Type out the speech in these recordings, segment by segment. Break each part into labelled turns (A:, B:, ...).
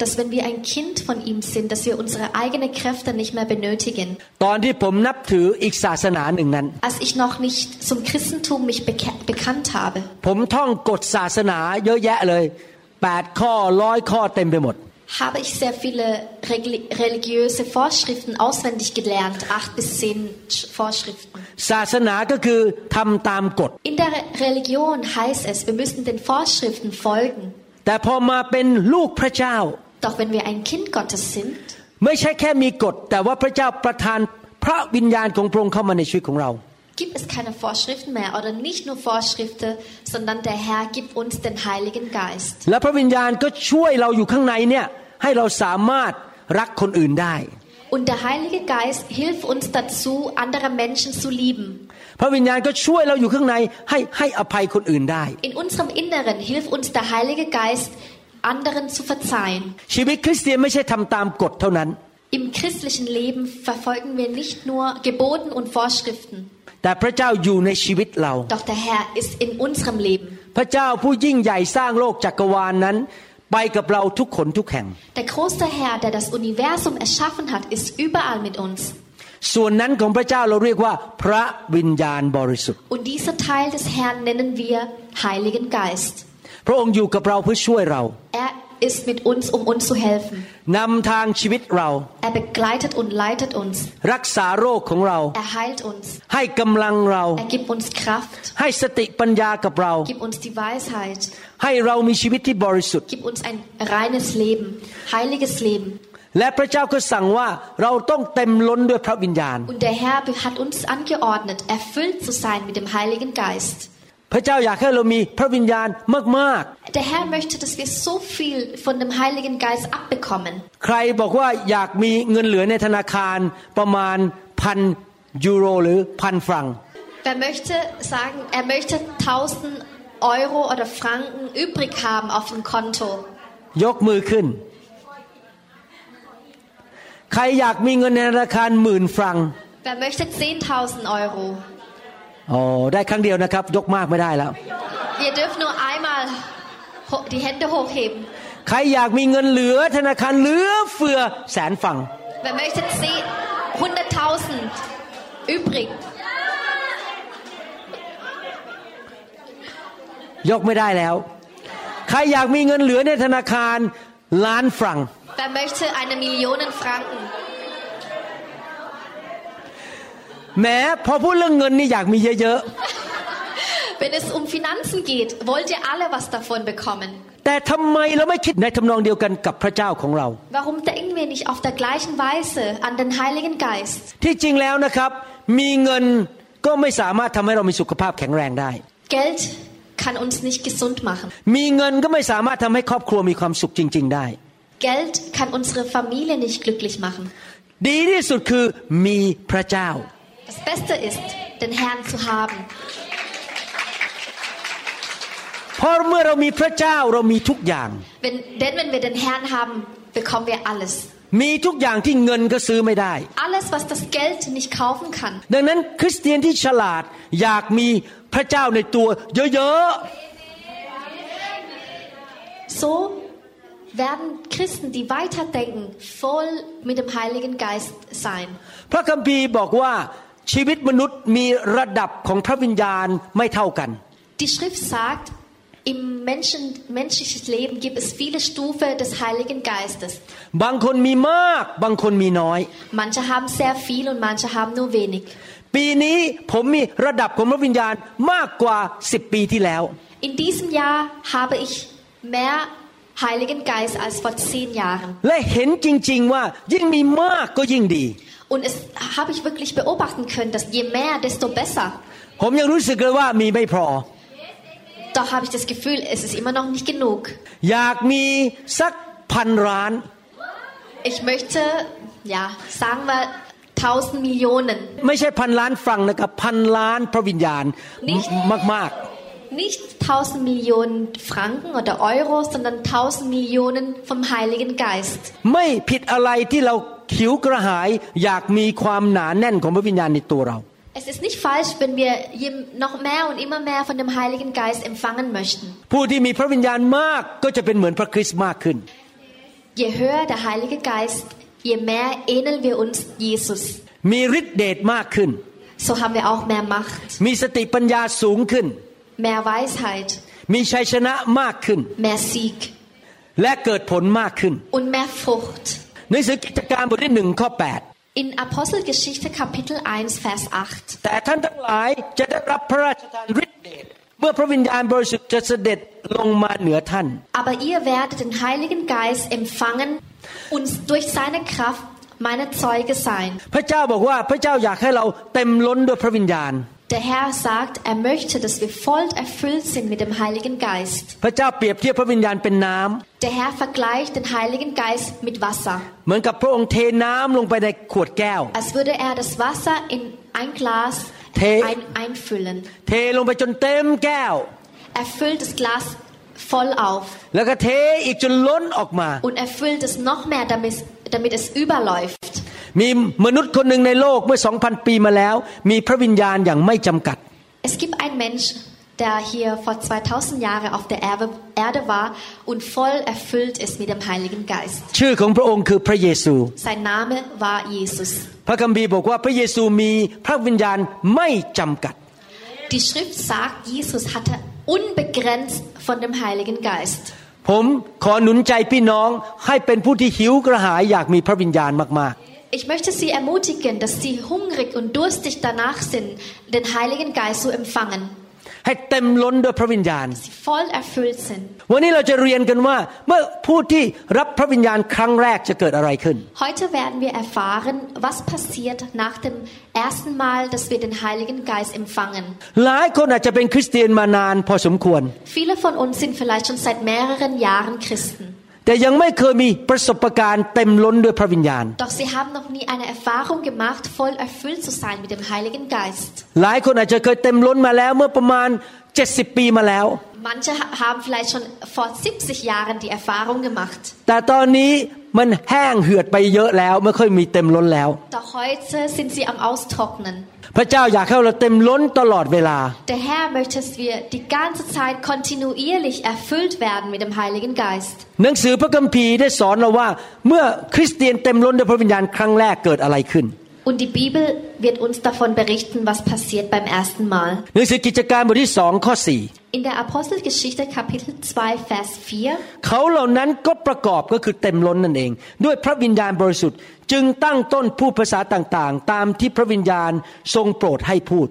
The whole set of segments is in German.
A: dass wenn wir ein Kind von ihm sind, dass wir unsere eigenen Kräfte nicht mehr benötigen.
B: ตอนที่ผมนับถืออีกศาสนาหนึ่งนั้น
A: Als ich noch nicht zum Christentum mich beka bekannt habe,
B: ผมท่องกฎศาสนาเยอะแยะเลยแปดข้อร้อยข้อเต็มไปหมด
A: habe ich sehr viele regli- religiöse Vorschriften auswendig gelernt, acht bis zehn Sch- Vorschriften.
B: ศาสนาก็คือทำตามกฎ
A: In der Re- Religion heißt es, wir müssen den Vorschriften folgen.
B: แต่พอมาเป็นลูกพระเจ้า
A: Doch wenn wir ein Kind Gottes sind,
B: ไม่ใช่แค่มีกฎ แต่ว่าพระเจ้าประทานพระวิญญาณของพระองค์เข้ามาในชีวิตของเรา
A: gibt es keine Vorschriften mehr oder nicht nur Vorschriften, sondern der Herr gibt uns den Heiligen Geist.
B: และพระวิญญาณก็ช่วยเราอยู่ข้างในเนี่ยให้เราสามารถรักคนอื่นได้
A: Und der Heilige Geist hilft uns dazu, andere Menschen zu lieben.
B: พระวิญญาณก็ช่วยเราอยู่ข้างในให้ให้อภัยคนอื่นได้
A: In unserem Inneren hilft uns der Heilige Geist, anderen zu verzeihen.
B: ชีวิตคริสเตียนไม่ใช่ทำตามกฎเท่านั้น
A: Im christlichen Leben verfolgen wir nicht nur Geboten und Vorschriften,
B: แต่พระเจ้าอยู่ในชีวิตเรา
A: doch der Herr ist in unserem Leben.
B: พระเจ้าผู้ยิ่งใหญ่สร้างโลกจักรวาลนนั้น ไปกับเราทุกคนทุกแห่ง
A: Der große Herr, der das Universum erschaffen hat, ist überall mit uns.
B: ส่วนนั้นของพระเจ้าเราเรียกว่า พระวิญญาณบริสุทธิ์
A: Und dieser Teil des Herrn nennen wir Heiligen Geist.
B: พระองค์อยู่กับเราเพื่อช่วยเรา
A: Er ist mit uns, um uns zu helfen.
B: นำทางชีวิตเรา
A: Er begleitet und leitet uns.
B: รักษาโรคของเรา
A: Er heilt uns.
B: ให้กำลังเรา
A: Er gibt uns Kraft.
B: ให้สติปัญญากับเรา
A: Gib uns die Weisheit.
B: ให้เรามีชีวิตที่บริสุทธิ์
A: Gib uns ein reines Leben, heiliges Leben.
B: และพระเจ้าก็สั่งว่าเราต้องเต็มล้นด้วยพระวิญญาณ
A: Und der Herr hat uns angeordnet, erfüllt zu sein mit dem Heiligen Geist.
B: พระเจ้าอยากให้เรามีพระวิญญาณมาก
A: Der Herr möchte, dass wir so viel von dem Heiligen Geist abbekommen.
B: ๆใครบอกว่าอยากมีเงินเหลือในธนาคารประมาณพันยูโรหรือพันฟรัง
A: Wer möchte sagen, er möchte 1000 Euro oder Franken übrig haben auf dem Konto?
B: ยกมือขึ้น ใครอยากมีเงินในธนาคารหมื่นฟรัง
A: Wer möchte 10.000 Euro?
B: อ๋อได้ครั้งเดียวนะครับ ยกมากไม่ได้แล้ว
A: Ihr dürft nur einmal die Hände hochheben.
B: ใครอยากมีเงินเหลือธนาคารเหลือเฟือแสนฟรัง
A: Wer möchte 10 100.000 übrig?
B: ยกไม่ได้แล้ว ใครอยากมีเงินเหลือในธนาคารล้านฟรัง
A: Wer möchte eine Million Franken?
B: แม้พอพูดเรื่องเงินนี่อยากมีเยอะ
A: Wenn es um Finanzen geht, wollt ihr alle was davon bekommen.
B: ๆแต่ทำไมเราไม่คิดในทำนองเดียวกันกับพระเจ้าของเรา
A: Warum denken wir nicht auf der gleichen Weise an den Heiligen Geist?
B: ที่จริงแล้วนะครับมีเงินก็ไม่สามารถทำให้เรามีสุขภาพแข็งแรงได้
A: Geld kann uns nicht gesund machen.
B: มีเงินก็ไม่สามารถทำให้ครอบครัวมีความสุขจริง ๆ ได้
A: Geld kann unsere Familie nicht glücklich machen.
B: ดีที่สุดคือมีพระเจ้า
A: Das Beste ist, den Herrn zu haben.
B: เพราะเมื่อเรามีพระเจ้าเรามีทุกอย่าง
A: Wenn, denn wenn wir den Herrn haben, bekommen wir alles.
B: มีทุกอย่างที่เงินก็ซื้อไม่ได้
A: Alles, was das Geld nicht kaufen kann.
B: ดังนั้นคริสเตียนที่ฉลาดอยากมีพระเจ้าในตัว เยอะ
A: So werden Christen, die weiterdenken, voll mit dem Heiligen Geist sein.
B: ๆ พระคัมภีร์บอกว่า ชีวิตมนุษย์มีระดับของพระวิญญาณไม่เท่ากัน
A: Die Schrift sagt, im Menschen, menschlichen Leben gibt es viele Stufen des Heiligen Geistes.
B: บางคนมีมากบางคนมีน้อย
A: Manche haben sehr viel und manche haben nur wenig.
B: ปีนี้ผมมีระดับของพระวิญญาณมากกว่า 10 ปีที่แล้ว
A: In diesem Jahr habe ich mehr Heiligen Geist als vor zehn Jahren.
B: และเห็นจริงๆว่ายิ่งมีมากก็ยิ่งดี
A: Und es habe ich wirklich beobachten können, dass je mehr, desto besser.
B: ผมยังรู้สึกเลยว่ามีไม่พอ
A: Doch habe ich das Gefühl, es ist immer noch nicht genug.
B: อยากมีสักพันล้าน
A: Ich möchte, ja, sagen wir 1000 Millionen.
B: ไม่ใช่พันล้านฟรังก์นะครับพันล้านพระวิญญาณ
A: นี่
B: มาก
A: Nicht 1000 Millionen Franken oder Euro, sondern 1000 Millionen vom Heiligen Geist.
B: ๆ ไม่ผิดอะไรที่เรา ขิวกระหายอยากมีความหนาแน่นของพระวิญญาณในตัวเรา
A: Es ist nicht falsch, wenn wir jem- noch mehr und immer mehr von dem Heiligen Geist empfangen möchten.
B: ผู้ที่มีพระวิญญาณมากก็จะเป็นเหมือนพระคริสต์มากขึ้น
A: Je höher der Heilige Geist, je mehr ähneln wir uns Jesus.
B: มีฤทธิเดชมากขึ้น
A: So haben wir auch mehr Macht,
B: มีสติปัญญาสูงขึ้น
A: mehr Weisheit,
B: มีชัยชนะมากขึ้น
A: mehr Sieg
B: และเกิดผลมากขึ้น
A: und mehr Frucht.
B: หนังสือกิจการบทที่หนึ่งข้อ
A: In Apostelgeschichte Kapitel 1, Vers 8.
B: 8แต่ท่านทั้งหลายจะได้รับพระราชทานฤทธิเดชเมื่อพระวิญญาณบริสุทธิ์จะเสด็จลงมาเหนือท่าน
A: Aber ihr werdet den Heiligen Geist empfangen und durch seine Kraft meine Zeuge sein.
B: พระเจ้าบอกว่าพระเจ้าอยากให้เราเต็มล้นด้วยพระวิญญาณ
A: Der Herr sagt, er möchte, dass wir voll erfüllt sind mit dem Heiligen Geist.
B: พระเจ้าเปรียบเทียบพระวิญญาณเป็นน้ำ
A: Der Herr vergleicht den Heiligen Geist mit Wasser,
B: เหมือนกับพระองค์เทน้ำลงไปในขวดแก้ว
A: als würde er das Wasser in ein Glas
B: Tee.
A: ein, einfüllen.
B: เทลงไปจนเต็มแก้ว
A: Er füllt das Glas voll auf
B: แล้วก็เทอีกจนล้นออกมา
A: und er füllt es noch mehr, damit, damit es überläuft.
B: มีมนุษย์คนหนึ่งในโลกเมื่อ 2,000 ปีมาแล้ว มีพระวิญญาณอย่างไม่จำกัด
A: Es gibt einen Mensch, der hier vor 2000 Jahren auf der Erde, Erde war und voll erfüllt ist mit dem Heiligen Geist.
B: ชื่อของพระองค์คือพระเยซู
A: Sein Name war Jesus.
B: พระคัมภีร์บอกว่าพระเยซูมีพระวิญญาณไม่จำกัด
A: Die Schrift sagt, Jesus hatte unbegrenzt von dem Heiligen Geist.
B: ผมขอหนุนใจพี่น้องให้เป็นผู้ที่หิวกระหายอยากมีพระวิญญาณมาก
A: Ich möchte Sie ermutigen, dass Sie hungrig und durstig danach sind, den Heiligen Geist zu empfangen.
B: ๆ ให้เต็มล้นด้วยพระวิญญาณ
A: Sie voll erfüllt sind.
B: วันนี้เราจะเรียนกันว่าเมื่อผู้ที่รับพระวิญญาณครั้งแรกจะเกิดอะไรขึ้น
A: Heute werden wir erfahren, was passiert nach dem ersten Mal, dass wir den Heiligen Geist empfangen.
B: หลายคนอาจจะเป็นคริสเตียนมานานพอสมควร
A: Viele von uns sind vielleicht schon seit mehreren Jahren Christen.
B: แต่ยังไม่เคยมีประสบการณ์เต็มล้นด้วยพระวิญญาณ
A: Doch sie haben noch nie eine Erfahrung gemacht, voll erfüllt zu sein mit dem Heiligen Geist.
B: หลายคนอาจจะเคยเต็มล้นมาแล้วเมื่อประมาณ 70 ปีมาแล้ว
A: Manche ha- haben vielleicht schon vor 70 Jahren die Erfahrung gemacht.
B: แต่ตอนนี้มันแห้งเหือดไปเยอะแล้วไม่ค่อยมีเต็มล้นแล้ว
A: Doch heute sind sie am Austrocknen.
B: พระเจ้าอยากให้เราเต็มล้นตลอดเวลา
A: Der Herr möchte, dass wir die ganze Zeit kontinuierlich erfüllt werden mit dem Heiligen Geist.
B: หนังสือพระคัมภีร์ได้สอนเราว่า เมื่อคริสเตียนเต็มล้นด้วยพระวิญญาณครั้งแรกเกิดอะไรขึ้น
A: Und die Bibel wird uns davon berichten, was passiert beim ersten Mal.
B: หนังสือกิจการบทที่สองข้อสี่
A: In der Apostelgeschichte Kapitel 2, Vers 4
B: เขาเหล่านั้นก็ประกอบก็คือเต็มล้นนั่นเอง ด้วยพระวิญญาณบริสุทธิ์ จึงตั้งต้นพูดภาษาต่างๆ ตามที่พระวิญญาณทรงโปรดให้พูด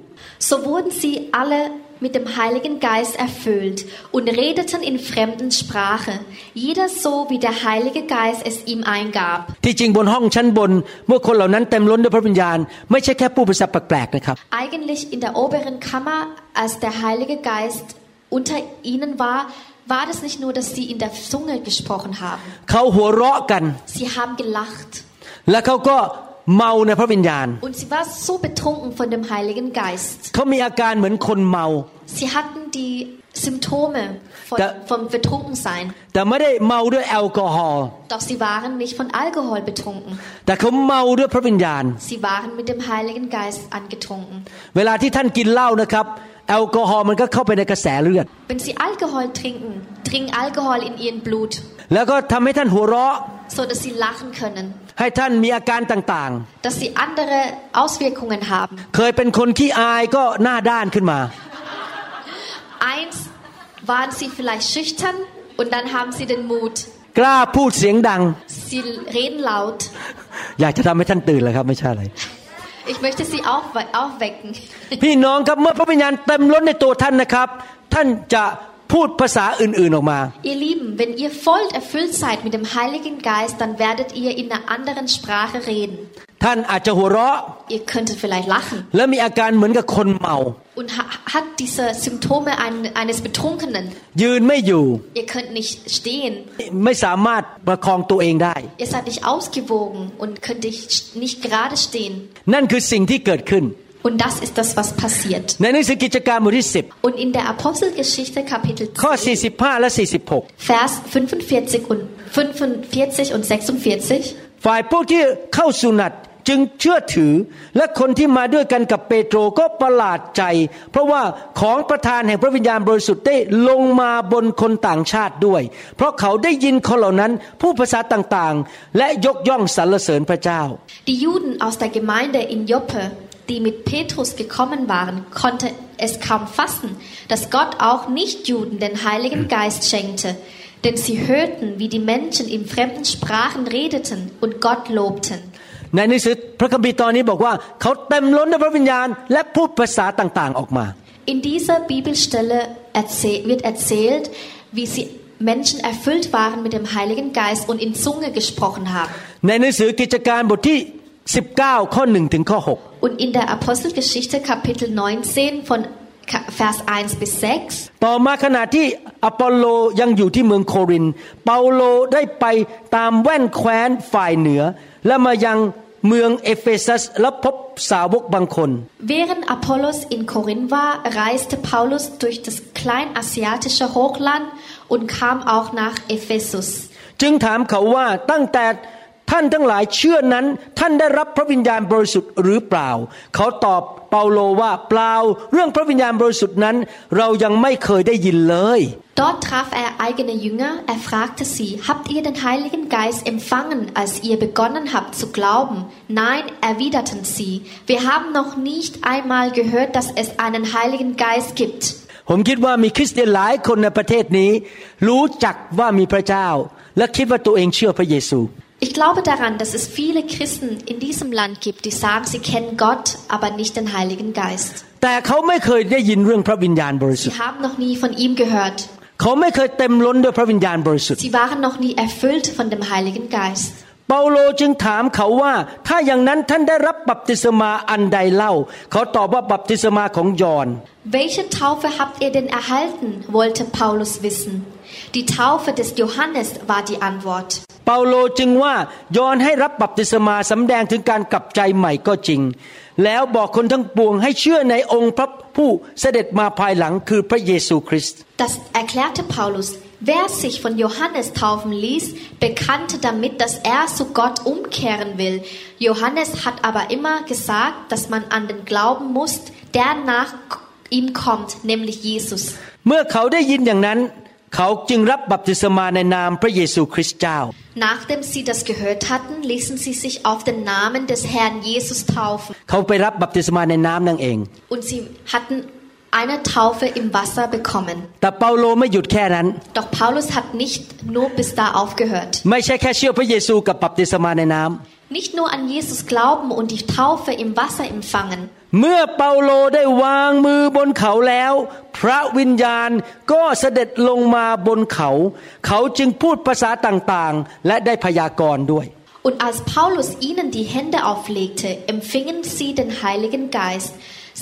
A: So wurden sie alle mit dem Heiligen Geist erfüllt und redeten in fremden Sprache, jeder so, wie der Heilige Geist es ihm eingab.
B: ที่จริงบนห้องชั้นบน เมื่อคนเหล่านั้นเต็มล้นด้วยพระวิญญาณ ไม่ใช่แค่พูดภาษาแปลกๆนะครับ
A: Eigentlich in der oberen Kammer, als der Heilige Geist unter ihnen war, war das nicht nur, dass sie in der Zunge gesprochen haben.
B: เขาหัวเราะกัน
A: Sie haben gelacht
B: และเขาก็ เมาในพระวิญญาณ
A: und sie war so betrunken von dem Heiligen Geist.
B: เขามีอาการเหมือนคนเมา
A: Sie hatten die Symptome von,
B: Da-
A: vom Betrunkensein.
B: แต่ไม่ได้เมาด้วยแอลกอฮอล์
A: Doch sie waren nicht von Alkohol betrunken.
B: แต่เขาเมาด้วยพระวิญญาณ
A: Sie waren mit dem Heiligen Geist angetrunken.
B: เวลาที่ท่านกินเหล้านะครับ แอลกอฮอล์มันก็เข้าไปในกระแสเลือด
A: Wenn sie Alkohol trinken, dringt Alkohol in ihren Blut,
B: แล้วก็ทำให้ท่านหัวเราะ
A: so dass sie lachen können,
B: ให้ท่านมีอาการต่าง
A: dass sie andere Auswirkungen haben.
B: ๆเคยเป็นคนขี้อายก็หน้าด้านขึ้นมา
A: Eins waren sie vielleicht schüchtern und dann haben sie den Mut.
B: กล้าพูดเสียงดัง
A: Sie reden laut.
B: อยากจะทำให้ท่านตื่นเลยครับไม่ใช่อะไร
A: Ich möchte sie aufwecken.
B: พี่น้องครับเมื่อพระวิญญาณเต็มล้นในตัวท่านนะครับ ท่านจะ พูดภาษาอื่นๆออกมา
A: Ihr Lieben, wenn ihr voll erfüllt seid mit dem Heiligen Geist, dann werdet ihr in einer anderen Sprache reden.
B: ท่านอาจจะหัวเราะ
A: Ihr könntet vielleicht lachen
B: และมีอาการเหมือนกับคนเมา
A: und ha hat diese Symptome ein, eines Betrunkenen.
B: ยืนไม่อยู่
A: Ihr könnt nicht stehen.
B: ไม่สามารถประคองตัวเองได้
A: Ihr seid nicht ausgewogen und könnt nicht nicht gerade stehen.
B: นั่นคือสิ่งที่เกิดขึ้น
A: Und das ist das, was passiert.
B: ในหนังสือกิจการบทที่
A: Und in der Apostelgeschichte Kapitel
B: 10 ข้อ
A: 10,
B: 45 และ 46
A: Vers 45 und 45 und 46
B: ฝ่ายพวกที่เข้าสุนัตจึงเชื่อถือ และคนที่มาด้วยกันกับเปโตรก็ประหลาดใจ เพราะว่าของประธานแห่งพระวิญญาณบริสุทธิ์ได้ลงมาบนคนต่างชาติด้วย เพราะเขาได้ยินคนเหล่านั้นผู้ภาษาต่างๆ และยกย่องสรรเสริญพระเจ้า
A: Die Juden aus der Gemeinde in Joppe, die mit Petrus gekommen waren, konnte es kaum fassen, dass Gott auch Nichtjuden den Heiligen Geist schenkte. Denn sie hörten, wie die Menschen in fremden Sprachen redeten und Gott lobten.
B: ในหนังสือพระคัมภีร์ตอนนี้บอกว่า เขาเต็มล้นด้วยพระวิญญาณ และพูดภาษาต่างๆออกมา
A: In dieser Bibelstelle erzäh wird erzählt, wie sie Menschen erfüllt waren mit dem Heiligen Geist und in Zunge gesprochen haben.
B: ในหนังสือกิจการบทที่ 19 ข้อ 1 ถึงข้อ 6
A: Und in der Apostelgeschichte Kapitel 19 von Ka- Vers 1 bis 6
B: ต่อมาขณะที่อปอลโลยังอยู่ที่เมืองโครินธ์เปาโลได้ไปตามแว่นแคว้นฝ่ายเหนือ และมายังเมืองเอเฟซัสและพบสาวกบางคน
A: Während Apollos in Korinth war, reiste Paulus durch das kleinasiatische Hochland und kam auch nach Ephesus.
B: จึงถามเขาว่าตั้งแต่ ท่านทั้งหลายเชื่อนั้น ท่านได้รับพระวิญญาณบริสุทธิ์หรือเปล่า เขาตอบเปาโลว่าเปล่า เรื่องพระวิญญาณบริสุทธิ์นั้น เรายังไม่เคยได้ยินเลย
A: Dort traf er eigene Jünger. Er fragte sie, habt ihr den Heiligen Geist empfangen, als ihr begonnen habt zu glauben? Nein, erwiderten sie. Wir haben noch nicht einmal gehört, dass es einen Heiligen Geist gibt.
B: ผมคิดว่ามีคริสเตียนหลายคนในประเทศนี้ รู้จักว่ามีพระเจ้า และคิดว่าตัวเองเชื่อพระเยซู
A: Ich glaube daran, dass es viele Christen in diesem Land gibt, die sagen, sie kennen Gott, aber nicht den Heiligen Geist.
B: แต่เขาไม่เคยได้ยินเรื่องพระวิญญาณบริสุท
A: Sie
B: ธิ์
A: haben noch nie von ihm gehört.
B: เขาไม่เคยเต็มล้นด้วยพระวิญญาณบริสุทธิ์
A: Sie waren noch nie erfüllt von dem Heiligen Geist.
B: เปาโลจึงถามเขาว่า ถ้าอย่างนั้นท่านได้รับบัพติศมาอันใดเล่า เขาตอบว่าบัพติศมาของยอห์น
A: Welche Taufe habt ihr denn erhalten? wollte Paulus wissen. Die Taufe des Johannes war die Antwort.
B: เปาโลจึงว่ายอห์นให้รับบัพติศมาสำแดงถึงการกลับใจใหม่ก็จริง แล้วบอกคนทั้งปวงให้เชื่อในองค์พระผู้เสด็จมาภายหลังคือพระเยซูคริสต์
A: Das erklärte Paulus. Wer sich von Johannes taufen ließ, bekannte damit, dass er zu Gott umkehren will. Johannes hat aber immer gesagt, dass man an den glauben muss, der nach ihm kommt, nämlich Jesus.
B: เมื่อเขาได้ยินอย่างนั้น
A: Nachdem sie das gehört hatten, ließen sie sich auf den Namen des Herrn Jesus taufen. Und sie hatten eine Taufe im Wasser bekommen. Doch Paulus hat nicht nur bis da aufgehört
B: ไม่ใช่แค่เชื่อพระเยซูกับบัพติศมาในน้ำ
A: Nicht nur an Jesus glauben und die Taufe im Wasser empfangen.
B: เมื่อเปาโลได้วางมือบนเขาแล้ว พระวิญญาณก็เสด็จลงมาบนเขา เขาจึงพูดภาษาต่างๆ และได้พยากรณ์ด้วย
A: Und als Paulus ihnen die Hände auflegte, empfingen sie den Heiligen Geist.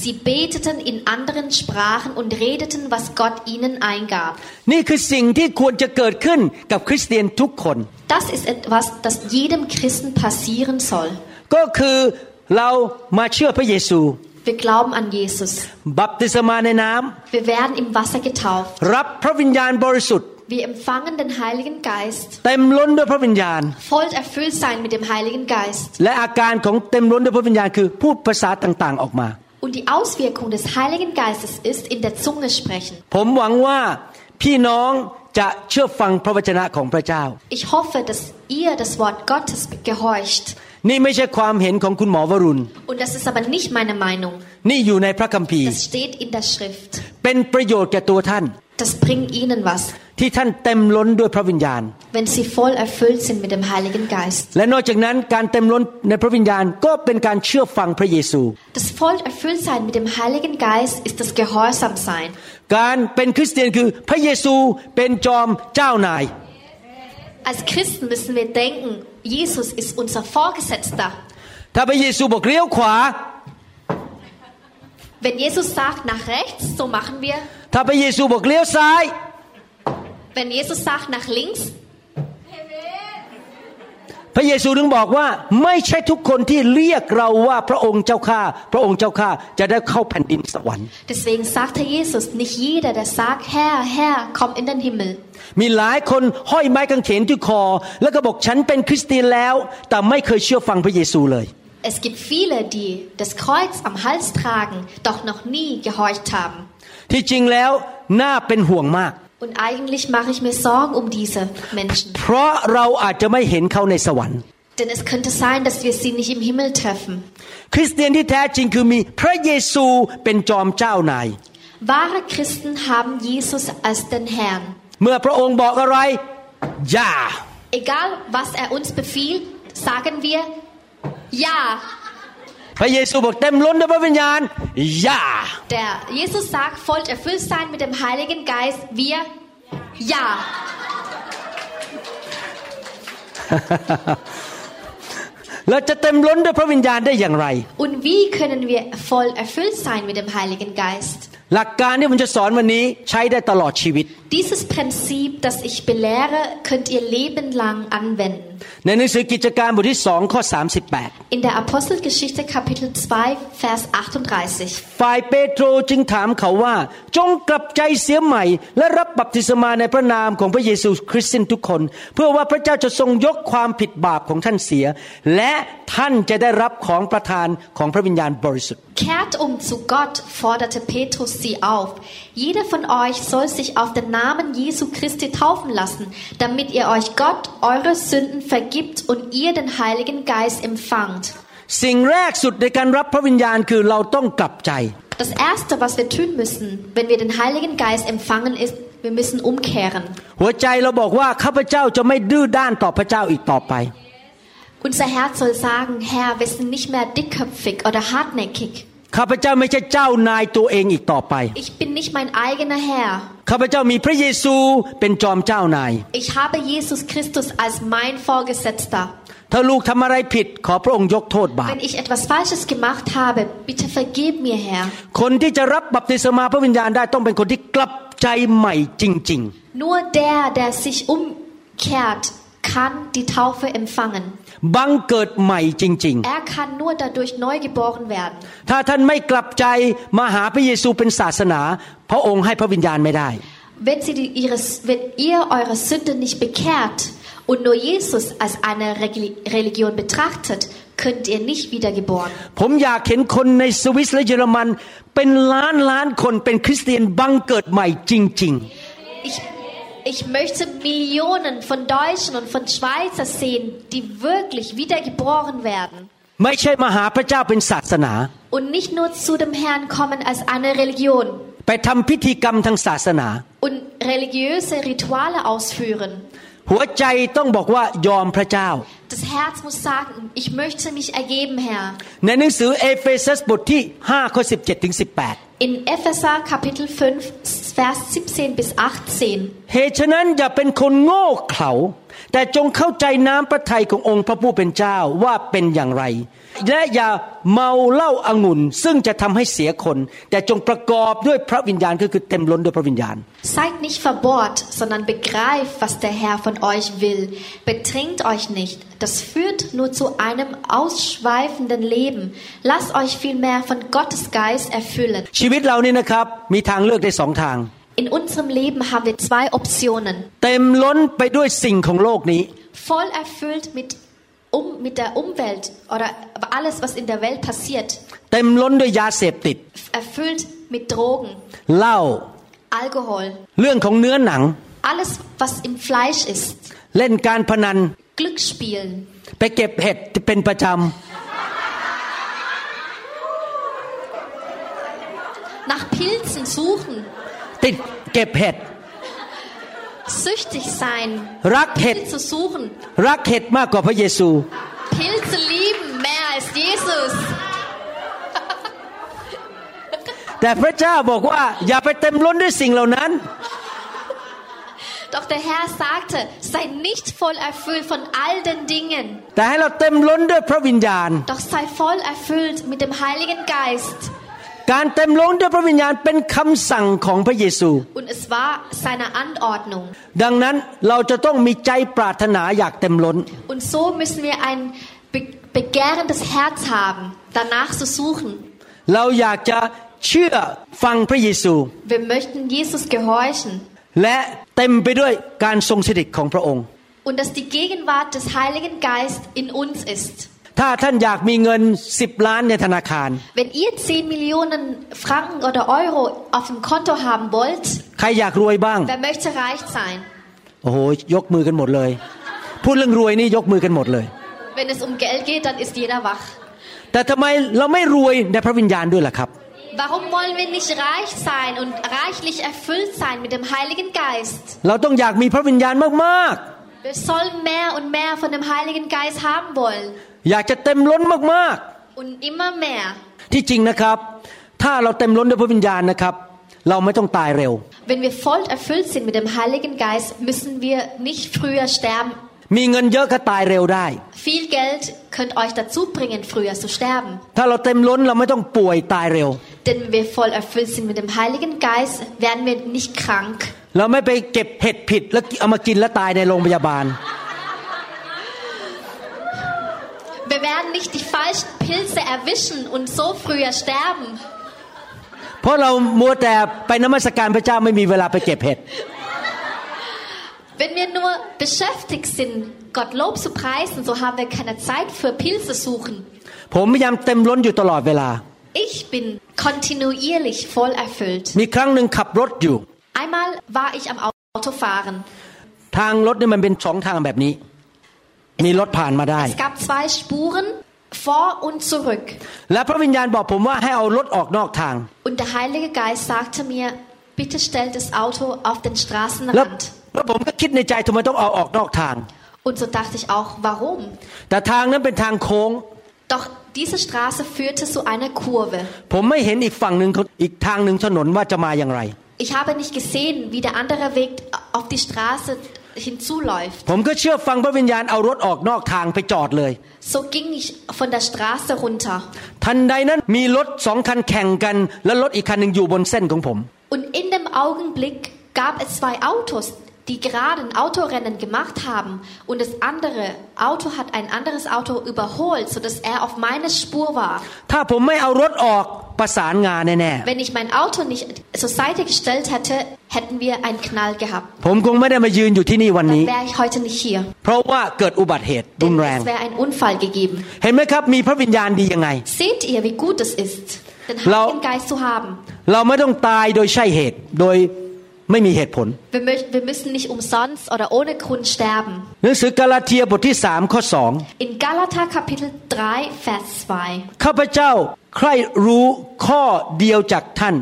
A: Sie beteten in anderen Sprachen und redeten, was Gott ihnen eingab.
B: นี่คือสิ่งที่ควรจะเกิดขึ้นกับคริสเตียนทุกคน
A: Das ist etwas, das jedem Christen passieren soll.
B: ก็คือเรามาเชื่อพระเยซู
A: Wir glauben an Jesus.
B: บัพติศมาในน้
A: Wir werden im Wasser getauft. ำ
B: รับพระวิญญาณบริสุทธิ์
A: Wir empfangen den Heiligen Geist.
B: เต็มล้นด้วยพระวิญญาณ
A: Voll erfüllt sein mit dem Heiligen Geist.
B: และอาการของเต็มล้นด้วยพระวิญญาณคือพูดภาษาต่างๆออกมา
A: Und die Auswirkung des Heiligen Geistes ist in der Zunge sprechen.
B: ผมหวังว่าพี่น้องจะเชื่อฟังพระวจนะของพระเจ้า
A: Ich hoffe, dass ihr das Wort Gottes gehorcht.
B: นี่ไม่ใช่ความเห็นของคุณหมอวรุณ
A: Und das ist aber nicht meine Meinung.
B: นี่อยู่ในพระคัมภีร์
A: Das steht in der Schrift.
B: เป็นประโยชน์แก่ตัวท่าน
A: Das bringt ihnen was,
B: ที่ท่านเต็มล้นด้วยพระวิญญาณ
A: wenn sie voll erfüllt sind mit dem Heiligen Geist.
B: และนอกจากนั้นการเต็มล้นในพระวิญญาณก็เป็นการเชื่อฟังพระเยซู
A: Das voll erfüllt sein mit dem Heiligen Geist ist das Gehorsamsein.
B: การเป็นคริสเตียนคือพระเยซูเป็นจอมเจ้านาย
A: Als Christen müssen wir denken, Jesus ist unser Vorgesetzter.
B: ถ้าพระเยซูบอกเลี้ยวขวา
A: Wenn Jesus sagt nach rechts, so machen wir.
B: ถ้าพระเยซูบอกเลี้ยวซ้าย
A: Wenn Jesus sagt nach links,
B: พระเยซูถึงบอกว่าไม่ใช่ทุกคนที่เรียกเราว่าพระองค์เจ้าข้าพระองค์เจ้าข้าจะได้เข้าแผ่นดินสวรรค์
A: deswegen sagte Jesus, nicht jeder, der sagt, Herr, Herr, komm in den Himmel.
B: มีหลายคนห้อยไม้กางเขนที่คอ แล้วก็บอกฉันเป็นคริสเตียนแล้ว แต่ไม่เคยเชื่อฟังพระเยซูเลย
A: Es gibt viele, die das Kreuz am Hals tragen, doch noch nie gehorcht haben.
B: ที่จริงแล้วน่าเป็นห่วงมาก
A: Und eigentlich mache ich mir Sorgen um diese Menschen.
B: เพราะเราอาจจะไม่เห็นเขาในสวรรค์
A: Denn es könnte sein, dass wir sie nicht im Himmel treffen.
B: คริสเตียนที่แท้จริงคือมีพระเยซูเป็นจอมเจ้านาย
A: Wahre Christen haben Jesus als den Herrn.
B: เมื่อพระองค์บอกอะไรอย่า
A: Egal, was er uns befiehlt, sagen wir Ja.
B: พระเยซูบอกเต็มล้นด้วยพระวิญญาณอย่า
A: Der Jesus sagt, vollt erfüllt sein mit dem Heiligen Geist, wir Ja.
B: เราจะเต็มล้นด้วยพระวิญญาณได้อย่างไร
A: Und wie können wir voll erfüllt sein mit dem Heiligen Geist?
B: หลักการที่ผมจะสอนวันนี้ใช้ได้ตลอดชีวิต
A: Dieses Prinzip, das ich belehre, könnt ihr lebenlang anwenden.
B: ในหนังสือกิจการบทที่2ข้อ38
A: In der Apostelgeschichte Kapitel 2, Vers 38.
B: ฝ่ายเปโตรจึงถามเขาว่า จงกลับใจเสียใหม่ และรับบัพติศมาในพระนามของพระเยซูคริสต์ทุกคน เพื่อว่าพระเจ้าจะทรงยกความผิดบาปของท่านเสีย และท่านจะได้รับของประทานของพระวิญญาณบริสุทธิ์
A: Kehrt um zu Gott, forderte Petrus sie auf. Jeder von euch soll sich auf den Namen Jesu Christi taufen lassen, damit ihr euch Gott eure Sünden vergibt und ihr den Heiligen Geist empfangt.
B: สิ่งแรกสุดในการรับพระวิญญาณคือเราต้องกลับใจ
A: Das erste, was wir tun müssen, wenn wir den Heiligen Geist empfangen, ist, wir müssen umkehren.
B: หัวใจเราบอกว่าข้าพเจ้าจะไม่ดื้อด้านต่อพระเจ้าอีกต่อไป
A: Unser Herz soll sagen, Herr, wir sind nicht mehr dickköpfig oder hartnäckig.
B: ข้าพเจ้าไม่ใช่เจ้านายตัวเองอีกต่อไป
A: Ich bin nicht mein eigener Herr.
B: ข้าพเจ้ามีพระเยซูเป็นจอมเจ้านาย
A: Ich habe Jesus Christus als mein Vorgesetzter.
B: ถ้าลูกทำอะไรผิดขอพระองค์ยกโทษบาป
A: Wenn ich etwas Falsches gemacht habe, bitte vergib mir, Herr.
B: คนที่จะรับบัพติศมาพระวิญญาณได้ต้องเป็นคนที่กลับใจใหม่จริง
A: Nur der, der sich umkehrt, kann die Taufe empfangen.
B: ๆ บังเกิดใหม่จริง
A: Er kann nur dadurch neu geboren werden.
B: ๆ ถ้าท่านไม่กลับใจมาหาพระเยซูเป็นศาสนา พระองค์ให้พระวิญญาณไม่ได้
A: Wenn, sie die, ihres, wenn ihr eure Sünde nicht bekehrt und nur Jesus als eine Reli- Religion betrachtet, könnt ihr nicht wiedergeboren.
B: ผมอยากเห็นคนในสวิสและเยอรมัน เป็นล้านล้านคนเป็นคริสเตียนบังเกิดใหม่จริง
A: Ich, ich möchte Millionen von Deutschen und von Schweizer sehen, die wirklich wiedergeboren werden.
B: ๆ ไม่ใช่มาหาพระเจ้าเป็นศาสนา
A: Und nicht nur zu dem Herrn kommen als eine Religion
B: ไปทำพิธีกรรมทางศาสนา
A: und religiöse Rituale ausführen.
B: หัวใจต้องบอกว่ายอมพระเจ้า
A: Das Herz muss sagen, ich möchte mich ergeben, Herr.
B: ในหนังสือเอเฟซัสบทที่5ข้อ17ถึง18
A: In Epheser Kapitel 5, Vers 17 bis 18.
B: เหตุฉะนั้นอย่าเป็นคนโง่เขลาแต่จงเข้าใจน้ำพระทัยขององค์พระผู้เป็นเจ้าว่าเป็นอย่างไร และอย่าเมาเหล้าอางุ่นซึ่งจะทำให้เสียคน แต่จงประกอบด้วยพระวิญญาณก็คือเต็มล้นด้วยพระวิญญาณ
A: Seid nicht verbohrt, sondern begreift, was der Herr von euch will. Betrinkt euch nicht. Das führt nur zu einem ausschweifenden Leben. Lasst euch vielmehr von Gottes Geist erfüllen.
B: ชีวิตเรานี่นะครับ มีทางเลือกได้สองทาง
A: In unserem Leben haben wir zwei Optionen.
B: เต็มล้นไปด้วยสิ่งของโลกนี้
A: Voll erfüllt mit, um, mit der Umwelt oder alles, was in der Welt passiert.
B: เต็มล้นด้วยยาเสพติด
A: Erfüllt mit Drogen,
B: เหล้า
A: Alkohol.
B: เรื่องของเนื้อหนัง
A: Alles, was im Fleisch ist.
B: เล่นการพนัน
A: Glücksspielen.
B: ไปเก็บเห็ดเป็นประจ
A: Nach Pilzen suchen. ำ
B: ติดเก็บเห็ด
A: Süchtig sein.
B: รักเห็ด
A: Pilze suchen.
B: รักเห็ดมากกว่าพระเยซู
A: Pilze lieben mehr als Jesus.
B: แต่พระเจ้าบอกว่า อย่าไปเต็มล้นด้วยสิ่งเหล่านั้น
A: Doch der Herr sagte, sei nicht voll erfüllt von all den Dingen,
B: แต่ให้เราเต็มล้นด้วยพระวิญญาณ
A: doch sei voll erfüllt mit dem Heiligen Geist.
B: การเต็มล้นด้วยพระวิญญาณเป็นคำสั่งของพระเยซู
A: Und es war seine Anordnung.
B: ดังนั้นเราจะต้องมีใจปรารถนาอยากเต็มล้น
A: Und so müssen wir ein be begehrendes Herz haben, danach zu suchen.
B: เราอยากจะเชื่อฟังพระเยซู
A: Wir möchten Jesus gehorchen
B: และเต็มไปด้วยการทรงสถิตของพระองค์
A: und dass die Gegenwart des Heiligen Geist in uns ist.
B: ถ้าท่านอยากมีเงิน 10 ล้านในธนาคาร
A: Wenn ihr 10 Millionen Franken oder Euro auf dem Konto haben wollt,
B: ใครอยากรวยบ้าง
A: wer möchte reich sein?
B: โอ้โห ยกมือกันหมดเลย พูดเรื่องรวยนี่ยกมือกันหมดเลย
A: Wenn es um Geld geht, dann ist jeder wach.
B: แต่ทำไมเราไม่รวยในพระวิญญาณด้วยล่ะครับ
A: Warum wollen wir nicht reich sein und reichlich erfüllt sein mit dem Heiligen Geist?
B: เราต้องอยากมีพระวิญญาณมาก
A: Wir sollen mehr und mehr von dem Heiligen Geist haben wollen.
B: ๆอยากจะเต็มล้นมาก
A: Und immer mehr.
B: ๆที่จริงนะครับ ถ้าเราเต็มล้นด้วยพระวิญญาณนะครับ เราไม่ต้องตายเร็ว
A: Wenn wir voll erfüllt sind mit dem Heiligen Geist, müssen wir nicht früher sterben.
B: มีเงินเยอะก็ตายเร็วได้
A: Viel Geld könnt euch dazu bringen, früher zu sterben.
B: ถ้าเราเต็มล้นเราไม่ต้องป่วยตายเร็ว
A: Denn wenn wir voll erfüllt sind mit dem Heiligen Geist, werden wir nicht krank.
B: เราไม่ไปเก็บเห็ดผิดแล้วเอามากินแล้วตายในโรงพยาบาล
A: Wir werden nicht die falschen Pilze erwischen und so früher sterben.
B: เพราะเรามัวแต่ไปนมัสการพระเจ้าไม่มีเวลาไปเก็บเห็ด
A: Wenn wir nur beschäftigt sind, Gott Lob zu preisen, so haben wir keine Zeit für Pilze suchen.
B: ผมพยายามเต็มล้นอยู่ตลอดเวลา
A: Ich bin kontinuierlich voll erfüllt.
B: มีครั้งหนึ่งขับรถอยู่
A: Einmal war ich am Autofahren.
B: ทางรถนี่มันเป็นสองทางแบบนี้ มีรถผ่านมาได้
A: Es gab zwei Spuren, vor und zurück.
B: และพระวิญญาณบอกผมว่าให้เอารถออกนอกทาง
A: Und der Heilige Geist sagte mir, bitte stellt das Auto auf den
B: แล้ว
A: Straßenrand.
B: แล้วผมก็คิดในใจทำไมต้องเอาออกนอกทาง
A: Und so dachte ich auch, warum?
B: แต่ทางนั้นเป็นทางโค้ง
A: Doch diese Straße führte zu einer Kurve.
B: ผมไม่เห็นอีกฝั่งหนึ่งอีกทางหนึ่งถนนว่าจะมาอย่างไร
A: Ich habe nicht gesehen, wie der andere Weg auf die Straße hinzuläuft.
B: ผมก็เชื่อฟังพระวิญญาณเอารถออกนอกทางไปจอดเลย
A: So ging ich von der Straße runter.
B: ทันใดนั้นมีรถสองคันแข่งกัน และรถอีกคันหนึ่งอยู่บนเส้นของผม
A: Und in dem Augenblick gab es zwei Autos, die gerade ein Autorennen gemacht haben. Und das andere Auto hat ein anderes Auto überholt, sodass er auf meine Spur war.
B: ถ้าผมไม่เอารถออกประสานงานแน่
A: Wenn ich mein Auto nicht zur Seite gestellt hätte, hätten wir einen Knall gehabt.
B: ๆผมคงไม่ได้มายืนอยู่ที่นี่วัน
A: Dann
B: นี้
A: wäre ich heute nicht hier.
B: เพราะว่าเกิดอุบัติเหตุรุ
A: Denn
B: นแรง
A: es wäre ein Unfall gegeben.
B: เห็นไหมครับมีพระวิญญาณดียังไง
A: Seht ihr, wie gut es ist, den
B: Lau-
A: Heiligen Geist zu haben?
B: เราไม่ต้องตายโดยใช่เหตุ โดย ไม่มีเหตุผล
A: Wir, möchten, wir müssen nicht umsonst oder ohne Grund sterben.
B: หนังสือกาลาเทียบทที่3ข้อ
A: In Galater Kapitel 3, Vers 2.
B: 2ข้าพเจ้าใคร่รู้ข้อเดียวจากท่าน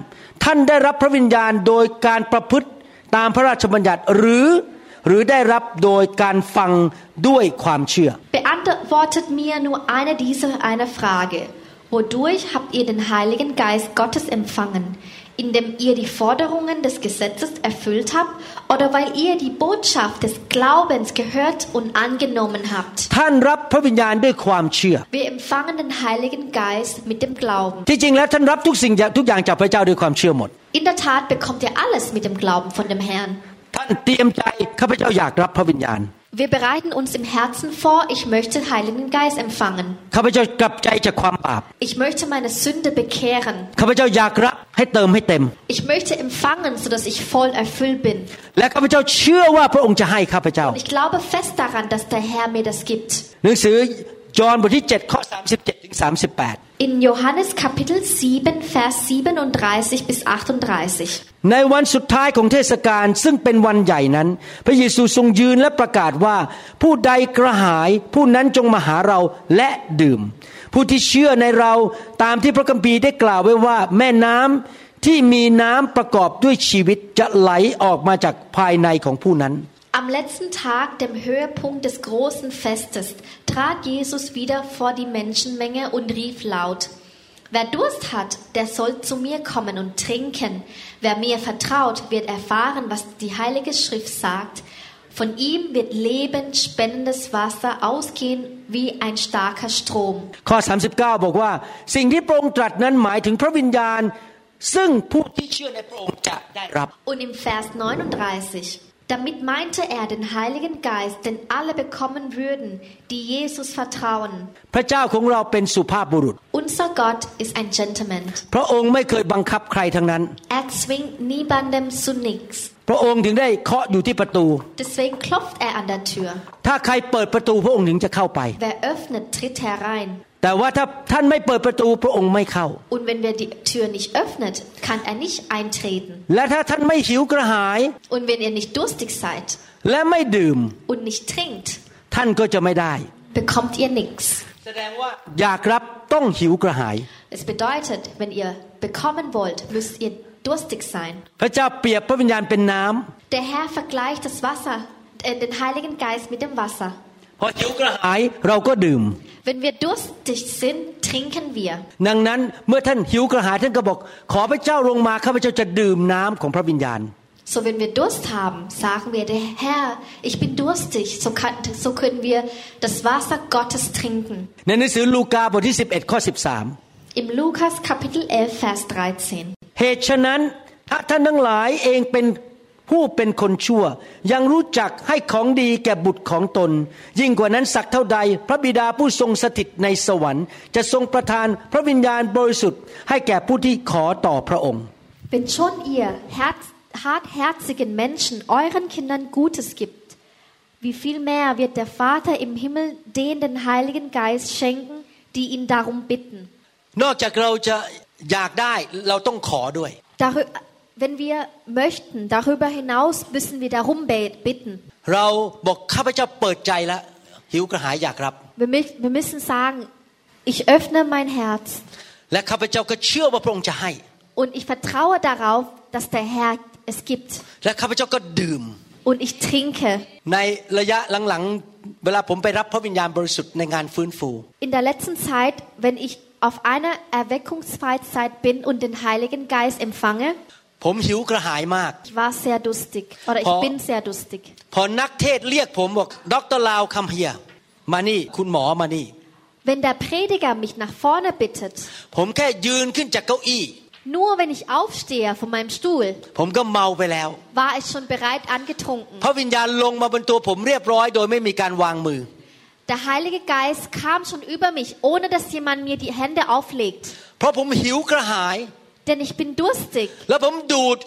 B: ท่านได้รับพระวิญญาณโดยการประพฤติตามพระราชบัญญัติหรือหรือได้รับโดยการฟังด้วยความเชื่อ
A: Beantwortet mir nur eine dieser eine Frage. Wodurch habt ihr den Heiligen Geist Gottes empfangen? Indem ihr die Forderungen des Gesetzes erfüllt habt oder weil ihr die Botschaft des Glaubens gehört und angenommen habt?
B: ท่านรับพระวิญญาณด้วยความเชื่อ
A: Wir empfangen den Heiligen Geist mit dem Glauben.
B: ที่จริงแล้วท่านรับทุกสิ่งทุกอย่างจากพระเจ้าด้วยความเชื่อหมด
A: In der Tat bekommt ihr alles mit dem Glauben von dem Herrn.
B: ท่านเตรียมใจข้าพเจ้าอยากรับพระวิญญาณ
A: Wir bereiten uns im Herzen vor, ich möchte den Heiligen Geist empfangen. Ich möchte meine Sünde bekehren. Ich möchte empfangen, sodass ich voll erfüllt bin. Und ich glaube fest daran, dass der Herr mir das gibt.
B: หนังสือยอห์นบทที่ 7 ข้อ 37 ถึง 38
A: In Johannes Kapitel 7, Vers 37 bis 38.
B: ในวันสุดท้ายของเทศกาลซึ่งเป็นวันใหญ่นั้น พระเยซูทรงยืนและประกาศว่า ผู้ใดกระหายผู้นั้นจงมาหาเราและดื่ม ผู้ที่เชื่อในเราตามที่พระคัมภีร์ได้กล่าวไว้ว่า แม่น้ำที่มีน้ำประกอบด้วยชีวิตจะไหลออกมาจากภายในของผู้นั้น
A: Am letzten Tag, dem Höhepunkt des großen Festes, trat Jesus wieder vor die Menschenmenge und rief laut, Wer Durst hat, der soll zu mir kommen und trinken. Wer mir vertraut, wird erfahren, was die Heilige Schrift sagt. Von ihm wird lebensspendendes Wasser ausgehen wie ein starker Strom.
B: ข้อ 39 บอกว่า สิ่งที่พระองค์ตรัสนั้นหมายถึงพระวิญญาณ ซึ่งผู้ที่เชื่อในพระองค์จะได้รับ
A: Und im Vers 39, damit meinte er den Heiligen Geist, den alle bekommen würden, die Jesus vertrauen.
B: พระเจ้าของเราเป็นสุภาพบุรุษ
A: Unser Gott ist ein Gentleman.
B: พระองค์ไม่เคยบังคับใครทั้งนั้น
A: Er zwingt niemandem zu nichts.
B: พระองค์ถึงได้เคาะอยู่ที่ประตู
A: Deswegen klopft er an der Tür.
B: ถ้าใครเปิดประตูพระองค์ถึงจะเข้าไป
A: Wer öffnet, tritt herein.
B: แต่ว่าถ้าท่านไม่เปิดประตูพระองค์ไม่เข้า
A: Und wenn wir die Tür nicht öffnet, kann er nicht eintreten.
B: และถ้าท่านไม่หิวกระหาย
A: Und wenn ihr nicht durstig seid
B: และไม่ดื่ม
A: und nicht trinkt,
B: ท่านก็จะไม่ได้
A: bekommt ihr nichts.
B: แสดงว่าอยากรับต้องหิวกระหาย
A: Es bedeutet, wenn ihr bekommen wollt, müsst ihr durstig sein.
B: พระเจ้าเปรียบพระวิญญาณเป็นน้ำ
A: Der Herr vergleicht das Wasser, äh, den Heiligen Geist mit dem Wasser.
B: พอหิวกระหายเราก็ดื่ม
A: Wenn wir durstig sind, trinken wir.
B: ดังนั้นเมื่อท่านหิวกระหายท่านก็บอก ขอพระเจ้าลงมาข้าพเจ้าจะดื่มน้ำของพระวิญญาณ
A: So, wenn wir Durst haben, sagen wir, der Herr, ich bin durstig. So, kann, so können wir das Wasser Gottes trinken.
B: ในหนังสือลูกาบทที่ 11 ข้อ
A: Im Lukas Kapitel 11, Vers 13.
B: 13 เหตุฉะนั้นถ้าท่านทั้งหลายเองเป็น ผู้เป็นคนชั่วยังรู้จักให้ของดีแก่บุตรของตน ยิ่งกว่านั้นสักเท่าใด พระบิดาผู้ทรงสถิตในสวรรค์ จะทรงประทานพระวิญญาณบริสุทธิ์ให้แก่ผู้ที่ขอต่อพระองค์
A: Wenn schon ihr herz, hartherzigen Menschen euren Kindern Gutes gibt, wie viel mehr wird der Vater im Himmel den den Heiligen Geist schenken, die ihn darum bitten.
B: นอกจากเราจะอยากได้เราต้องขอด้วย
A: Darü wenn wir möchten, darüber hinaus müssen wir darum bitten. Wir müssen sagen, ich öffne mein Herz. Und ich vertraue darauf, dass der Herr es gibt. Und ich trinke. In der letzten Zeit, wenn ich auf einer Erweckungsfreizeit bin und den Heiligen Geist empfange,
B: ผมหิวกระหายมาก
A: ich war sehr durstig oder ich
B: Oh.
A: bin sehr durstig.
B: พอนักเทศน์เรียกผมบอกดรลาวคัมเฮียมานี่คุณหมอมานี่
A: Wenn der Prediger mich nach vorne bittet,
B: ผมแค่ยืนขึ้นจากเก้าอี้
A: nur wenn ich aufstehe von meinem Stuhl,
B: ผมก็เมาไปแล้ว
A: war ich schon bereit angetrunken.
B: พระวิญญาณลงมาบนตัวผมเรียบร้อย โดยไม่มีการวางมือ
A: Der Heilige Geist kam schon über mich, ohne dass jemand mir die Hände auflegt.
B: เพราะผมหิวกระหาย
A: Denn ich bin durstig
B: แล้วผมดูด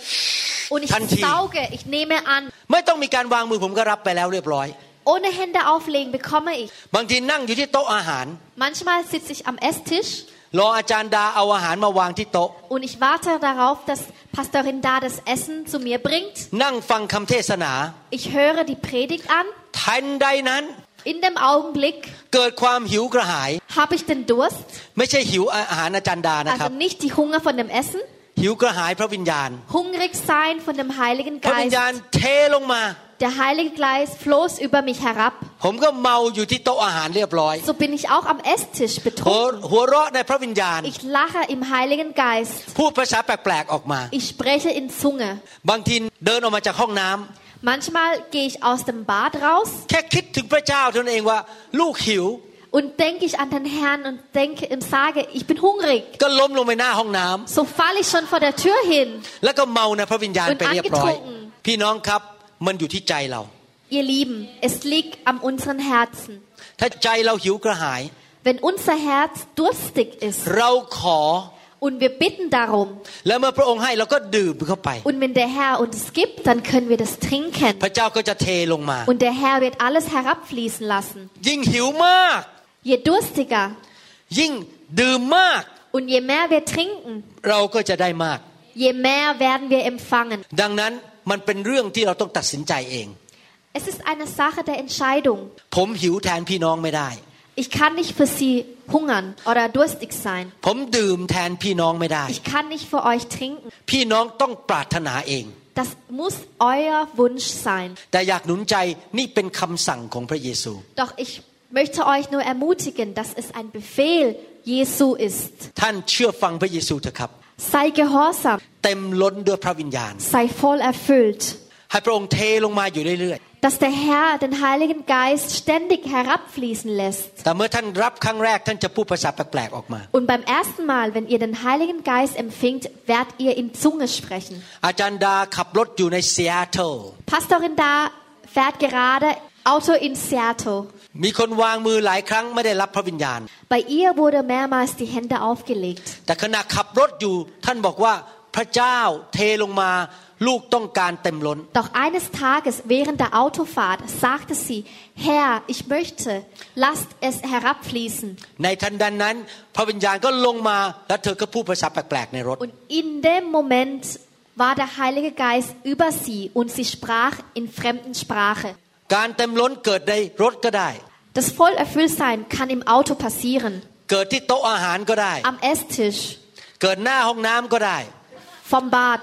A: und ich
B: Tanti.
A: sauge, ich nehme an.
B: ไม่ต้องมีการวางมือผมก็รับไปแล้วเรียบร้อย
A: Ohne Hände auflegen bekomme ich.
B: บางทีนั่งอยู่ที่โต๊ะอาหาร
A: Manchmal sitze ich am Esstisch
B: รออาจารย์ดาเอาอาหารมาวางที่โต๊ะ
A: und ich warte darauf, dass Pastorin da das Essen zu mir bringt.
B: นั่งฟังคำเทศนา
A: Ich höre die Predigt an.
B: ทันใดนั้น
A: In dem Augenblick
B: เกิดความหิวกระหาย
A: habe ich den Durst,
B: ไม่ใช่หิวอาหารอาจารย์ดานะครับ
A: also nicht die Hunger von dem Essen,
B: หิวกระหายพระวิญญาณ
A: hungrig sein von dem Heiligen
B: พระวิญ
A: Geist.
B: ญาณเทลงมา
A: Der Heilige Geist floss über mich herab.
B: ผมก็เมาอยู่ที่โต๊ะอาหารเรียบร้อย
A: So bin ich auch am Esstisch
B: หัว
A: betrunken.
B: หัวเราะในพระวิญญาณ
A: Ich lache im Heiligen Geist.
B: พูดภาษาแปลกๆออกมา
A: Ich spreche in Zunge.
B: บางทีเดินออกมาจากห้องน้ำ
A: Manchmal gehe ich aus dem Bad raus
B: แค่คิดถึงพระเจ้าเท่านั้นเองว่าลูกหิว
A: und denke ich an den Herrn und denke und sage, ich bin hungrig.
B: ก็ล้มลงไปหน้าห้องน้ำ
A: So falle ich schon vor der Tür hin.
B: แล้วก็เมาในพระวิญญาณไปเรียบร้อย
A: Und angetrunken
B: พี่น้องครับมันอยู่ที่ใจเรา
A: Ihr Lieben, es liegt an unseren Herzen.
B: ถ้าใจเราหิวกระหาย
A: Wenn unser Herz durstig ist
B: เราขอ
A: und wir bitten darum
B: แล้วเมื่อพระองค์ให้เราก็ดื่มเข้าไป
A: und wenn der Herr uns es gibt, dann können wir das trinken
B: พระเจ้าก็จะเทลงมา
A: und der Herr wird alles herabfließen lassen.
B: ยิ่งหิวมาก
A: Je durstiger
B: ยิ่งดื่มมาก
A: und je mehr wir trinken,
B: เราก็จะได้มาก
A: je mehr werden wir empfangen.
B: ดังนั้นมันเป็นเรื่องที่เราต้องตัดสินใจเอง
A: Es ist eine Sache der Entscheidung.
B: ผมหิวแทนพี่น้องไม่ได้
A: Ich kann nicht für sie hungern oder durstig sein.
B: ผมดื่มแทนพี่น้องไม่ได้
A: Ich kann nicht für euch trinken.
B: พี่น้องต้องปรารถนาเอง
A: Das muss euer Wunsch sein.
B: แต่อยากหนุนใจนี่เป็นคำสั่งของพระเยซู
A: Doch ich möchte euch nur ermutigen, dass es ein Befehl Jesu ist.
B: ท่านเชื่อฟังพระเยซูเถอะครับ
A: Sei gehorsam,
B: เต็มล้นด้วยพระวิญญาณ
A: sei voll erfüllt,
B: ให้พระองค์เทลงมาอยู่เรื่อย
A: dass der Herr den Heiligen Geist ständig herabfließen lässt.
B: ๆ แต่เมื่อท่านรับครั้งแรกท่านจะพูดภาษาแปลกๆออกมา
A: Und beim ersten Mal, wenn ihr den Heiligen Geist empfingt, werdet ihr in Zunge sprechen.
B: อาจารย์ดาขับรถอยู่ในซีแอตเทิล
A: Pastorin da fährt gerade Auto in Seattle.
B: มีคนวางมือหลายครั้งไม่ได้รับพระวิญญาณ
A: Bei ihr wurde mehrmals die Hände aufgelegt.
B: แต่ขณะขับรถอยู่ท่านบอกว่าพระเจ้าเทลงมา ลูกต้องการเต็มล้น
A: Doch eines Tages während der Autofahrt sagte sie, Herr, ich möchte, lasst es herabfließen.
B: ในทันใดนั้น พระวิญญาณก็ลงมาแล้วเธอก็พูดภาษาแปลกๆในรถ
A: Und in dem Moment war der Heilige Geist über sie und sie sprach in fremden Sprache.
B: การเต็มล้นเกิดในรถก็ได้
A: Das Vollerfülltsein kann im Auto passieren,
B: เกิดที่โต๊ะอาหารก็ได้
A: am Esstisch,
B: เกิดหน้าห้องน้ำก็ได้
A: vom Bad,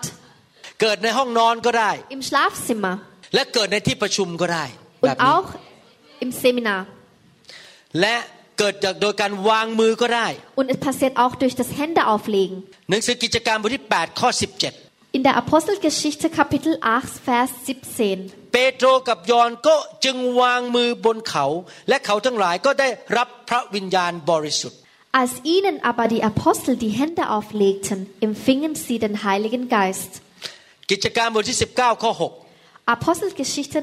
B: เกิดในห้องนอนก็ได้
A: im Schlafzimmer
B: และเกิดในที่ประชุมก็ได้แบบ
A: und
B: นี้
A: auch im Seminar.
B: และเกิดจากโดยการวางมือก็ได้
A: Und es passiert auch durch das Händeauflegen.
B: หนังสือกิจการบทที่8ข้อ17
A: In der Apostelgeschichte Kapitel 8, Vers 17.
B: เปโตรกับยอห์นก็จึงวางมือบนเขา และเขาทั้งหลายก็ได้รับพระวิญญาณบริสุทธิ์
A: Als ihnen aber die Apostel die Hände auflegten, empfingen sie den Heiligen Geist.
B: กิจการบทที่ 19 ข้อ
A: Apostelgeschichte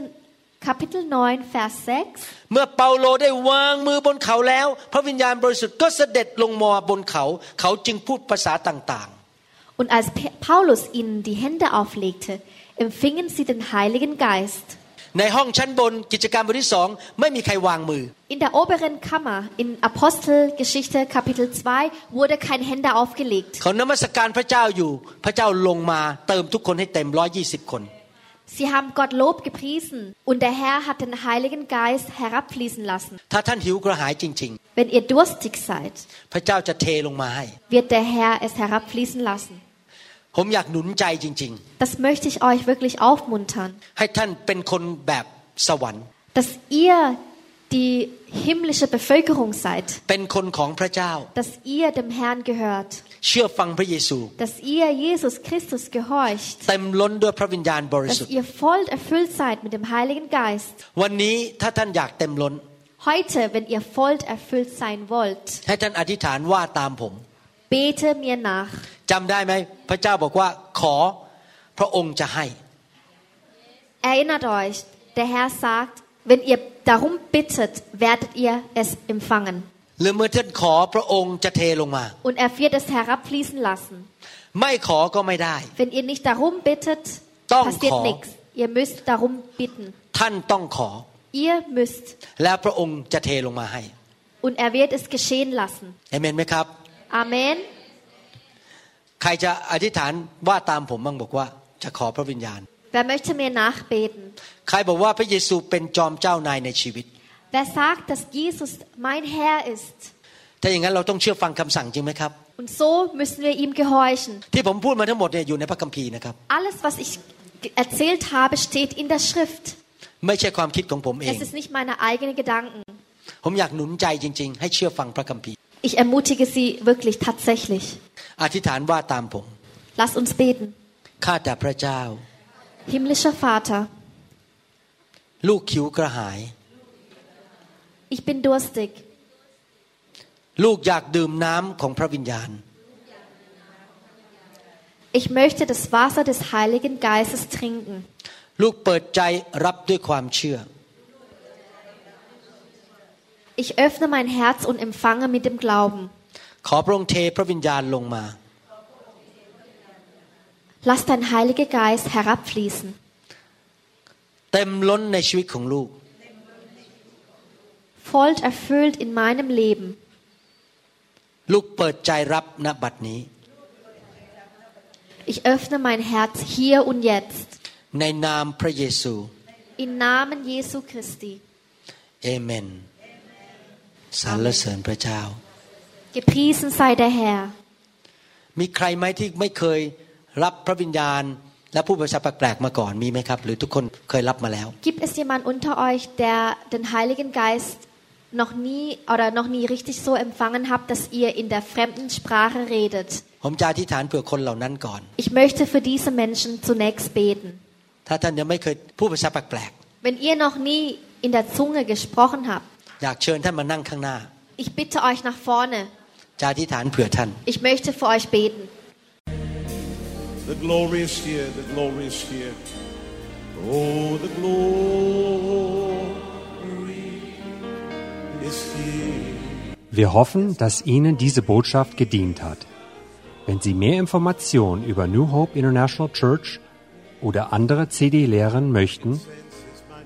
A: Kapitel 9, Vers 6.
B: 6เมื่อเปาโลได้วางมือบนเขาแล้ว พระวิญญาณบริสุทธิ์ก็เสด็จลงมาบนเขา เขาจึงพูดภาษาต่าง
A: Und als Pe- Paulus ihnen die Hände auflegte, empfingen sie den Heiligen Geist.
B: ๆ ในห้องชั้นบนกิจการบทที่สองไม่มีใครวางมือ
A: In der oberen Kammer, in Apostelgeschichte Kapitel 2, wurde kein Hände aufgelegt.
B: เขานมัสการพระเจ้าอยู่ พระเจ้าลงมาเติมทุกคนให้เต็ม 120 คน
A: Sie haben Gott Lob gepriesen und der Herr hat den Heiligen Geist herabfließen lassen.
B: ถ้าท่านหิวกระหายจริง
A: Wenn ihr durstig seid,
B: ๆ พระเจ้าจะเทลงมาให้
A: wird der Herr es herabfließen lassen.
B: ผมอยากหนุนใจจริง
A: Das möchte ich euch wirklich aufmuntern,
B: ๆ ให้ท่านเป็นคนแบบสวรรค์
A: dass ihr die himmlische Bevölkerung seid,
B: เป็นคนของพระเจ้า
A: dass ihr dem Herrn gehört,
B: เชื่อฟังพระเยซู
A: dass ihr Jesus Christus gehorcht,
B: เต็มล้นด้วยพระวิญญาณบริสุท
A: dass
B: ธิ์
A: ihr voll erfüllt seid mit dem Heiligen Geist.
B: วันนี้ถ้าท่านอยากเต็มล้น
A: Heute, wenn ihr voll erfüllt sein wollt,
B: ให้ท่านอธิษฐานว่าตามผม
A: bete mir nach.
B: จำได้ไหมพระเจ้าบอกว่าขอพระองค์จะให้
A: Erinnert euch, der Herr sagt, wenn ihr darum bittet, werdet ihr es empfangen.
B: หรือเมื่อท่านขอพระองค์จะเทลงมา
A: Und er wird es herabfließen lassen.
B: ไม่ขอก็ไม่ได้
A: Wenn ihr nicht darum bittet,
B: Doch,
A: passiert
B: Chor.
A: nichts. Ihr müsst darum bitten.
B: ท่านต้องขอ
A: Ihr müsst.
B: แล้วพระองค์จะเทลงมาให้
A: Und er wird es geschehen lassen.
B: เอเมนไหมครับ
A: Amen.
B: ใครจะอธิษฐานว่าตามผมบ้างบอกว่าจะขอพระวิญญาณ
A: Wer möchte mir nachbeten?
B: ใครบอกว่าพระเยซูเป็นจอมเจ้านายในชีวิต
A: Wer sagt, dass Jesus mein Herr ist?
B: ถ้าอย่างนั้นเราต้องเชื่อฟังคำสั่งจริงไหมครับ
A: Und so müssen wir ihm gehorchen.
B: ที่ผมพูดมาทั้งหมดเนี่ยอยู่ในพระคัมภีร์นะครับ
A: Alles, was ich ge- erzählt habe, steht in der Schrift.
B: ไม่ใช่ความคิดของผมเอง
A: Es ist nicht meine eigenen Gedanken.
B: ผมอยากหนุนใจจริง ๆ ให้เชื่อฟังพระคัมภีร์
A: Ich ermutige Sie wirklich tatsächlich.
B: อธิษฐานว่าตามผม
A: Lasst uns beten.
B: ข้าแต่พระเจ้า
A: Himmlischer Vater,
B: ลูกคิวกระหาย
A: ich bin durstig.
B: ลูกอยากดื่มน้ำของพระวิญญาณ
A: Ich möchte das Wasser des Heiligen Geistes trinken.
B: ลูกเปิดใจรับด้วยความเชื่อ
A: Ich öffne mein Herz und empfange mit dem Glauben.
B: ขอพระองค์เทพระวิญญาณลงมา
A: Lass dein Heiliger Geist herabfließen.
B: เต็มล้นในชีวิตของลูก
A: Voll erfüllt in meinem Leben.
B: ลูกเปิดใจรับณบัดนี้
A: Ich öffne mein Herz hier und jetzt.
B: ในนามพระเยซู
A: Im Namen Jesu Christi.
B: เอเมน สรรเสริญพระเจ้า
A: Gepriesen sei der Herr.
B: มีใครไหมที่ไม่เคยรับพระวิญญาณ และผู้ภาษาแปลกๆมาก่อนมีไหมครับ หรือทุกคนเคยรับมาแล้ว
A: Gibt es jemand unter euch, der den Heiligen Geist noch nie oder noch nie richtig so empfangen habt, dass ihr in der fremden Sprache redet.
B: ผมจะอธิษฐานเผื่อคนเหล่านั้นก่อน
A: Ich möchte für diese Menschen zunächst beten.
B: ถ้าท่านยังไม่เคยพูดภาษาแปลก
A: Wenn ihr noch nie in der Zunge gesprochen habt,
B: ๆ อยากเชิญท่านมานั่งข้างหน้า
A: ich bitte euch nach vorne.
B: จะอธิษฐานเผื่อท่าน
A: Ich möchte für euch beten.
C: The glory is here, the glory is here. Oh, the glory is here.
D: Wir hoffen, dass Ihnen diese Botschaft gedient hat. Wenn Sie mehr Informationen über New Hope International Church oder andere CD-Lehren möchten,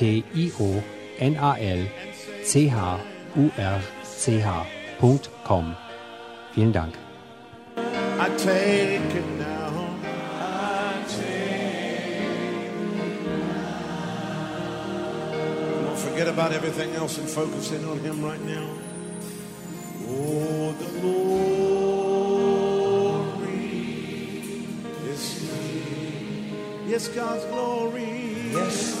D: N-A-T-I-O-N-A-L-C-H-U-R-C-H.com. Vielen Dank.
C: I take it now. I take Come on, forget about everything else and focus in on Him right now. Oh, the glory is here. Yes, God's glory. Yes,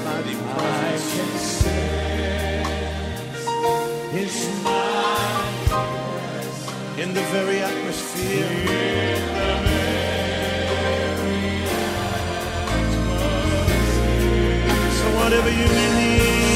C: in the very atmosphere. The very atmosphere. So whatever you need.